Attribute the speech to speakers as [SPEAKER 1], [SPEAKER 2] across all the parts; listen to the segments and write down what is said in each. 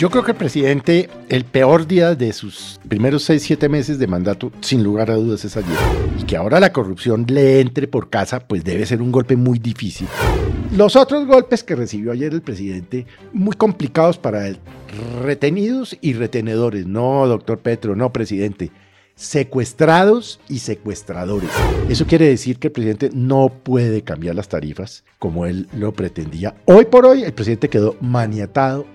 [SPEAKER 1] Yo creo que el presidente, el peor día de sus primeros 6, 7 meses de mandato, sin lugar a dudas, es ayer. Y que ahora la corrupción le entre por casa, pues debe ser un golpe muy difícil. Los otros golpes que recibió ayer el presidente, muy complicados para él. Retenidos y retenedores. No, doctor Petro, no, presidente. Secuestrados y secuestradores. Eso quiere decir que el presidente no puede cambiar las tarifas como él lo pretendía. Hoy por hoy el presidente quedó maniatado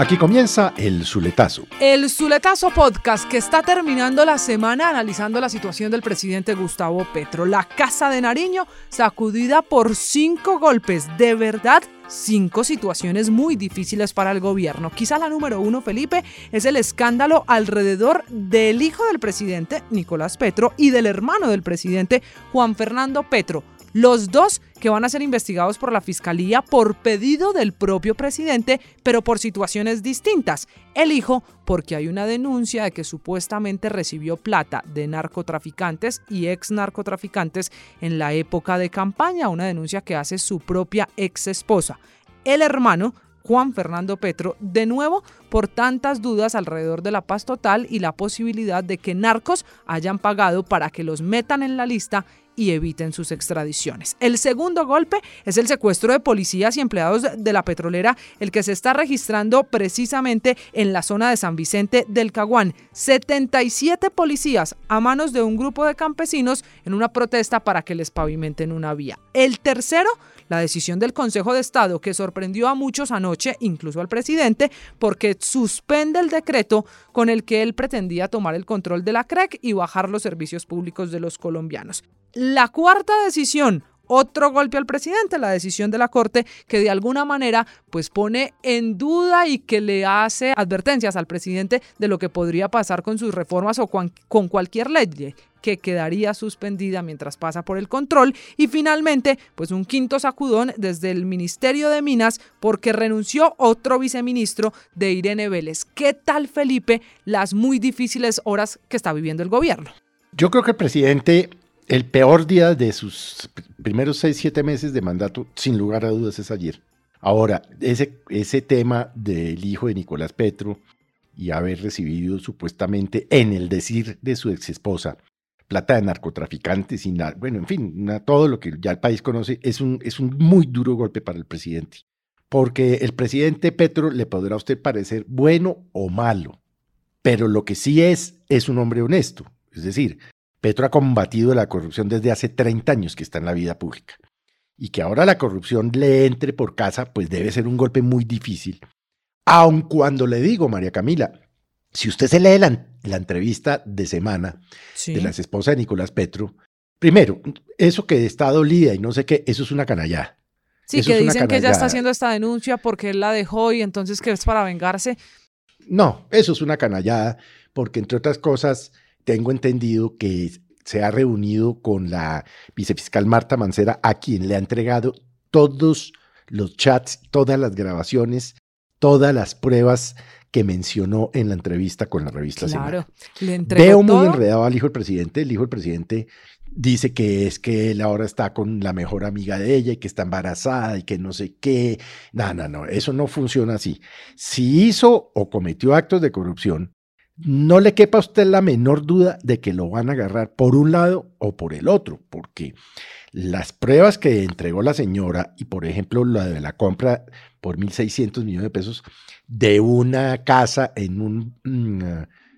[SPEAKER 1] Aquí comienza el Zuletazo.
[SPEAKER 2] El Zuletazo Podcast que está terminando la semana analizando la situación del presidente Gustavo Petro. La Casa de Nariño sacudida por cinco golpes. De verdad, cinco situaciones muy difíciles para el gobierno. Quizá la número uno, Felipe, es el escándalo alrededor del hijo del presidente, Nicolás Petro, y del hermano del presidente, Juan Fernando Petro los dos que van a ser investigados por la Fiscalía por pedido del propio presidente, pero por situaciones distintas. El hijo, porque hay una denuncia de que supuestamente recibió plata de narcotraficantes y ex narcotraficantes en la época de campaña, una denuncia que hace su propia ex esposa. El hermano, Juan Fernando Petro, de nuevo por tantas dudas alrededor de la paz total y la posibilidad de que narcos hayan pagado para que los metan en la lista y eviten sus extradiciones. El segundo golpe es el secuestro de policías y empleados de la petrolera, el que se está registrando precisamente en la zona de San Vicente del Caguán. 77 policías a manos de un grupo de campesinos en una protesta para que les pavimenten una vía. El tercero, la decisión del Consejo de Estado que sorprendió a muchos anoche, incluso al presidente, porque suspende el decreto con el que él pretendía tomar el control de la CREC y bajar los servicios públicos de los colombianos. La cuarta decisión, otro golpe al presidente, la decisión de la Corte que de alguna manera pues pone en duda y que le hace advertencias al presidente de lo que podría pasar con sus reformas o con, cualquier ley que quedaría suspendida mientras pasa por el control y finalmente pues un quinto sacudón desde el Ministerio de Minas porque renunció otro viceministro de Irene Vélez. ¿Qué tal Felipe las muy difíciles horas que está viviendo el gobierno?
[SPEAKER 1] Yo creo que el presidente el peor día de sus primeros seis, siete meses de mandato, sin lugar a dudas, es ayer. Ahora, ese, ese tema del hijo de Nicolás Petro y haber recibido supuestamente, en el decir de su ex esposa, plata de narcotraficantes y nada, bueno, en fin, todo lo que ya el país conoce, es un, es un muy duro golpe para el presidente. Porque el presidente Petro le podrá a usted parecer bueno o malo, pero lo que sí es, es un hombre honesto. Es decir, Petro ha combatido la corrupción desde hace 30 años que está en la vida pública. Y que ahora la corrupción le entre por casa, pues debe ser un golpe muy difícil. Aun cuando le digo, María Camila, si usted se lee la, entrevista de semana de la esposa de Nicolás Petro, primero, eso que está dolida y no sé qué, eso es una canallada.
[SPEAKER 2] Sí, que dicen que ella está haciendo esta denuncia porque él la dejó y entonces que es para vengarse.
[SPEAKER 1] No, eso es una canallada, porque entre otras cosas, tengo entendido que se ha reunido con la vicefiscal Marta Mancera, a quien le ha entregado todos los chats, todas las grabaciones, todas las pruebas que mencionó en la entrevista con la revista claro, Le Veo muy enredado al hijo del presidente. El hijo del presidente dice que es que él ahora está con la mejor amiga de ella y que está embarazada y que no sé qué. No, no, no, eso no funciona así. Si hizo o cometió actos de corrupción, no le quepa a usted la menor duda de que lo van a agarrar por un lado o por el otro, porque las pruebas que entregó la señora y, por ejemplo, la de la compra por 1.600 millones de pesos de una casa en un mm,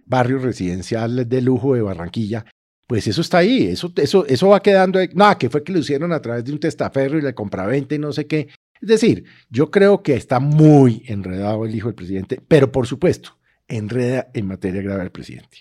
[SPEAKER 1] barrio residencial de lujo de Barranquilla, pues eso está ahí, eso, eso, eso va quedando, nada, que fue que lo hicieron a través de un testaferro y la compraventa y no sé qué. Es decir, yo creo que está muy enredado el hijo del presidente, pero por supuesto, enreda en materia grave al presidente.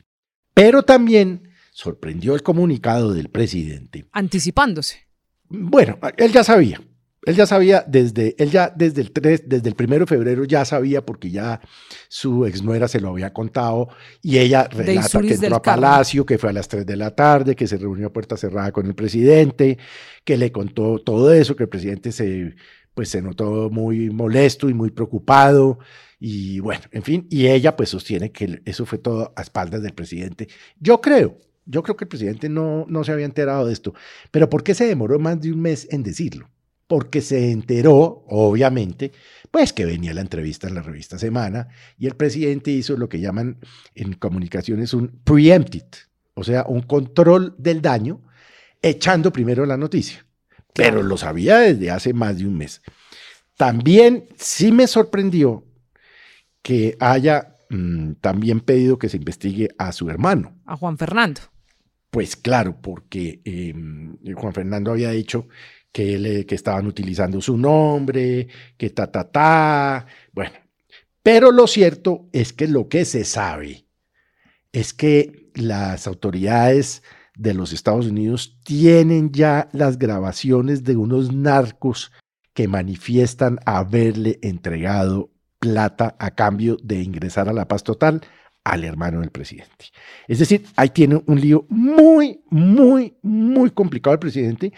[SPEAKER 1] Pero también sorprendió el comunicado del presidente.
[SPEAKER 2] Anticipándose.
[SPEAKER 1] Bueno, él ya sabía, él ya sabía desde, él ya desde el 3, desde el primero de febrero ya sabía porque ya su exnuera se lo había contado y ella relata que entró a Palacio, que fue a las 3 de la tarde, que se reunió a puerta cerrada con el presidente, que le contó todo eso, que el presidente se, pues se notó muy molesto y muy preocupado y bueno, en fin, y ella pues sostiene que eso fue todo a espaldas del presidente. Yo creo, yo creo que el presidente no, no se había enterado de esto, pero ¿por qué se demoró más de un mes en decirlo? porque se enteró, obviamente, pues que venía la entrevista en la revista Semana y el presidente hizo lo que llaman en comunicaciones un preempted, o sea, un control del daño, echando primero la noticia. Pero lo sabía desde hace más de un mes. También sí me sorprendió que haya mm, también pedido que se investigue a su hermano.
[SPEAKER 2] A Juan Fernando.
[SPEAKER 1] Pues claro, porque em, Juan Fernando había dicho que, que estaban utilizando su nombre, que ta, ta, ta. Bueno, pero lo cierto es que lo que se sabe es que las autoridades de los Estados Unidos tienen ya las grabaciones de unos narcos que manifiestan haberle entregado plata a cambio de ingresar a la paz total al hermano del presidente. Es decir, ahí tiene un lío muy, muy, muy complicado el presidente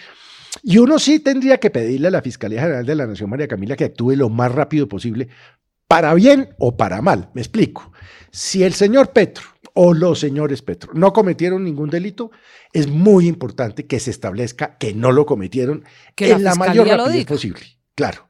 [SPEAKER 1] y uno sí tendría que pedirle a la Fiscalía General de la Nación, María Camila, que actúe lo más rápido posible, para bien o para mal. Me explico. Si el señor Petro o los señores Petro no cometieron ningún delito, es muy importante que se establezca que no lo cometieron que en la, mayor rapidez posible. Claro.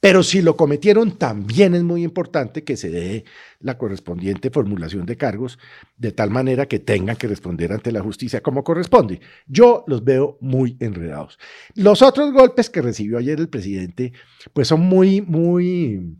[SPEAKER 1] Pero si lo cometieron, también es muy importante que se dé la correspondiente formulación de cargos de tal manera que tengan que responder ante la justicia como corresponde. Yo los veo muy enredados. Los otros golpes que recibió ayer el presidente, pues son muy, muy,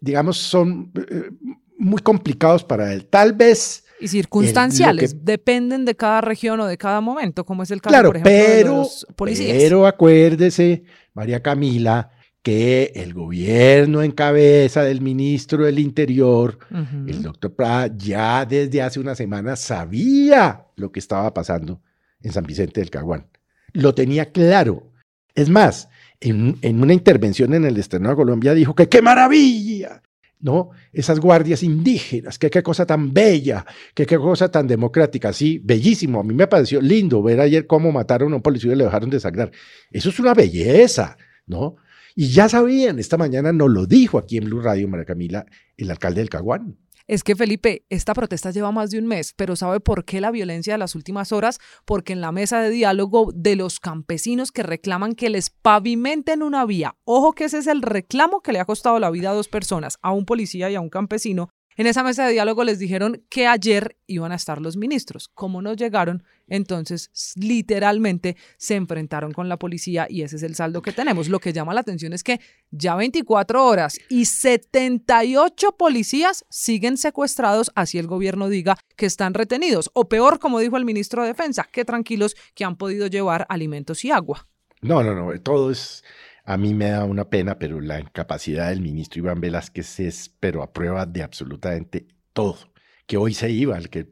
[SPEAKER 1] digamos, son eh, muy complicados para él. Tal vez...
[SPEAKER 2] Y circunstanciales, dependen de cada región o de cada momento, como es el caso,
[SPEAKER 1] claro,
[SPEAKER 2] por ejemplo,
[SPEAKER 1] pero,
[SPEAKER 2] de los policías.
[SPEAKER 1] Pero acuérdese, María Camila, que el gobierno en cabeza del ministro del Interior, el doctor Prada, ya desde hace una semana sabía lo que estaba pasando en San Vicente del Caguán. Lo tenía claro. Es más, en, una intervención en el externo de Colombia dijo que qué maravilla, ¿no? Esas guardias indígenas, que qué cosa tan bella, que qué cosa tan democrática, sí, bellísimo. A mí me pareció lindo ver ayer cómo mataron a un policía y le dejaron de sangrar. Eso es una belleza, ¿no? Y ya sabían, esta mañana nos lo dijo aquí en Blue Radio, María Camila, el alcalde del Caguán.
[SPEAKER 2] Es que Felipe, esta protesta lleva más de un mes, pero ¿sabe por qué la violencia de las últimas horas? Porque en la mesa de diálogo de los campesinos que reclaman que les pavimenten una vía, ojo que ese es el reclamo que le ha costado la vida a dos personas, a un policía y a un campesino, En esa mesa de diálogo les dijeron que ayer iban a estar los ministros. Como no llegaron, entonces literalmente se enfrentaron con la policía y ese es el saldo que tenemos. Lo que llama la atención es que ya 24 horas y 78 policías siguen secuestrados, así el gobierno diga que están retenidos. O peor, como dijo el ministro de Defensa, que tranquilos que han podido llevar alimentos y agua.
[SPEAKER 1] No, no, no, todo es, a mí me da una pena, pero la incapacidad del ministro Iván Velázquez es, pero a prueba de absolutamente todo. Que hoy se iba, el, que,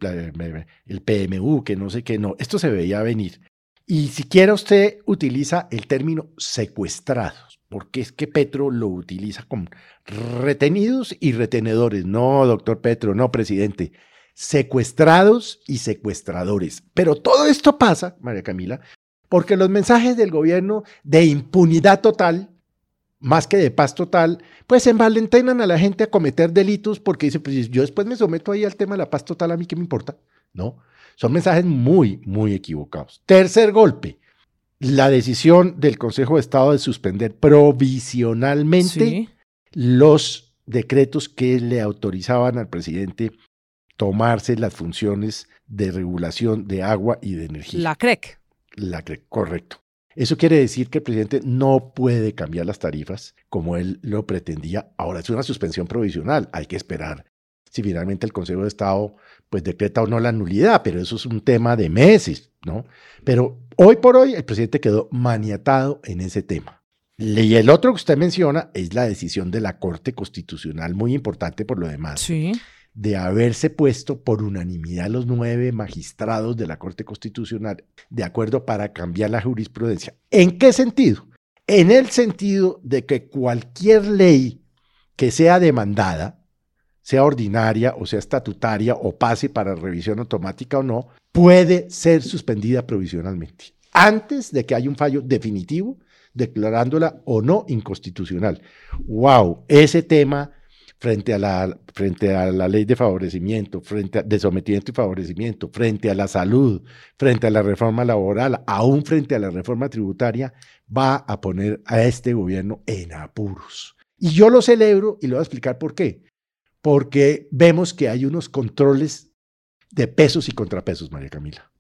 [SPEAKER 1] el PMU, que no sé qué, no, esto se veía venir. Y siquiera usted utiliza el término secuestrados, porque es que Petro lo utiliza como retenidos y retenedores. No, doctor Petro, no, presidente. Secuestrados y secuestradores. Pero todo esto pasa, María Camila, porque los mensajes del gobierno de impunidad total, más que de paz total, pues envalentenan a la gente a cometer delitos porque dice, pues yo después me someto ahí al tema de la paz total, a mí qué me importa. No, son mensajes muy, muy equivocados. Tercer golpe, la decisión del Consejo de Estado de suspender provisionalmente los decretos que le autorizaban al presidente tomarse las funciones de regulación de agua y de energía.
[SPEAKER 2] La CREC
[SPEAKER 1] correcto. Eso quiere decir que el presidente no puede cambiar las tarifas como él lo pretendía. Ahora es una suspensión provisional, hay que esperar si finalmente el Consejo de Estado pues decreta o no la nulidad, pero eso es un tema de meses, ¿no? Pero hoy por hoy el presidente quedó maniatado en ese tema. Y el otro que usted menciona es la decisión de la Corte Constitucional, muy importante por lo demás.
[SPEAKER 2] Sí
[SPEAKER 1] de haberse puesto por unanimidad los nueve magistrados de la Corte Constitucional de acuerdo para cambiar la jurisprudencia. ¿En qué sentido? En el sentido de que cualquier ley que sea demandada, sea ordinaria o sea estatutaria o pase para revisión automática o no, puede ser suspendida provisionalmente, antes de que haya un fallo definitivo declarándola o no inconstitucional. ¡Wow! Ese tema frente a la, frente a la ley de favorecimiento, frente a, de sometimiento y favorecimiento, frente a la salud, frente a la reforma laboral, aún frente a la reforma tributaria, va a poner a este gobierno en apuros. Y yo lo celebro y le voy a explicar por qué. Porque vemos que hay unos controles de pesos y contrapesos, María Camila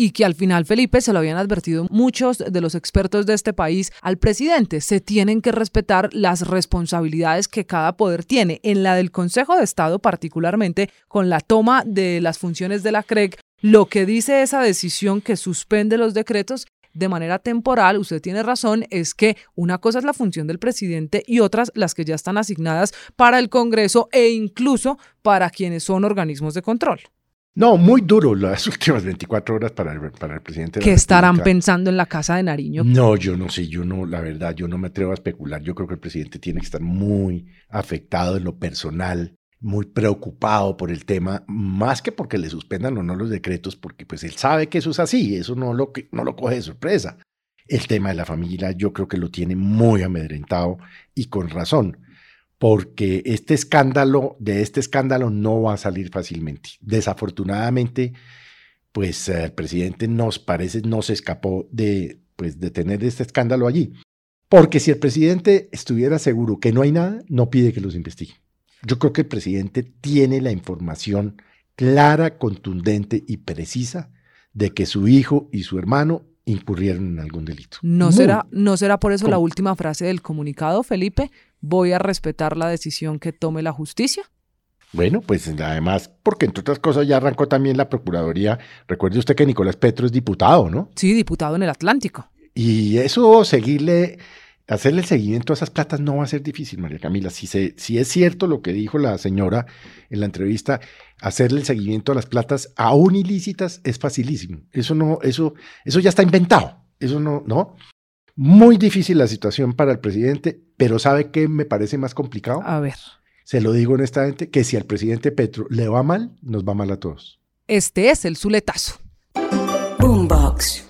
[SPEAKER 2] y que al final, Felipe, se lo habían advertido muchos de los expertos de este país al presidente. Se tienen que respetar las responsabilidades que cada poder tiene. En la del Consejo de Estado, particularmente con la toma de las funciones de la CREG, lo que dice esa decisión que suspende los decretos de manera temporal, usted tiene razón, es que una cosa es la función del presidente y otras las que ya están asignadas para el Congreso e incluso para quienes son organismos de control.
[SPEAKER 1] No, muy duro las últimas 24 horas para el, para el presidente.
[SPEAKER 2] ¿Qué estarán pensando en la casa de Nariño?
[SPEAKER 1] No, yo no sé, yo no, la verdad, yo no me atrevo a especular. Yo creo que el presidente tiene que estar muy afectado en lo personal, muy preocupado por el tema, más que porque le suspendan o no los decretos, porque pues él sabe que eso es así, eso no lo, no lo coge de sorpresa. El tema de la familia yo creo que lo tiene muy amedrentado y con razón porque este escándalo, de este escándalo no va a salir fácilmente. Desafortunadamente, pues el presidente nos parece no se escapó de, pues, de tener este escándalo allí. Porque si el presidente estuviera seguro que no hay nada, no pide que los investigue. Yo creo que el presidente tiene la información clara, contundente y precisa de que su hijo y su hermano incurrieron en algún delito.
[SPEAKER 2] ¿No, será, ¿no será por eso la última frase del comunicado, Felipe? Voy a respetar la decisión que tome la justicia?
[SPEAKER 1] Bueno, pues además, porque entre otras cosas ya arrancó también la Procuraduría. Recuerde usted que Nicolás Petro es diputado, ¿no?
[SPEAKER 2] Sí, diputado en el Atlántico.
[SPEAKER 1] Y eso, seguirle, hacerle el seguimiento a esas platas no va a ser difícil, María Camila. Si, se, si es cierto lo que dijo la señora en la entrevista, hacerle el seguimiento a las platas aún ilícitas es facilísimo. Eso no, eso, eso ya está inventado. Eso no, ¿no? Muy difícil la situación para el presidente, pero ¿sabe qué me parece más complicado?
[SPEAKER 2] A ver.
[SPEAKER 1] Se lo digo honestamente, que si al presidente Petro le va mal, nos va mal a todos.
[SPEAKER 2] Este es el Zuletazo.
[SPEAKER 3] Boombox.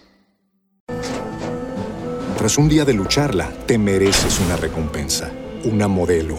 [SPEAKER 3] Tras un día de lucharla, te mereces una recompensa, una modelo,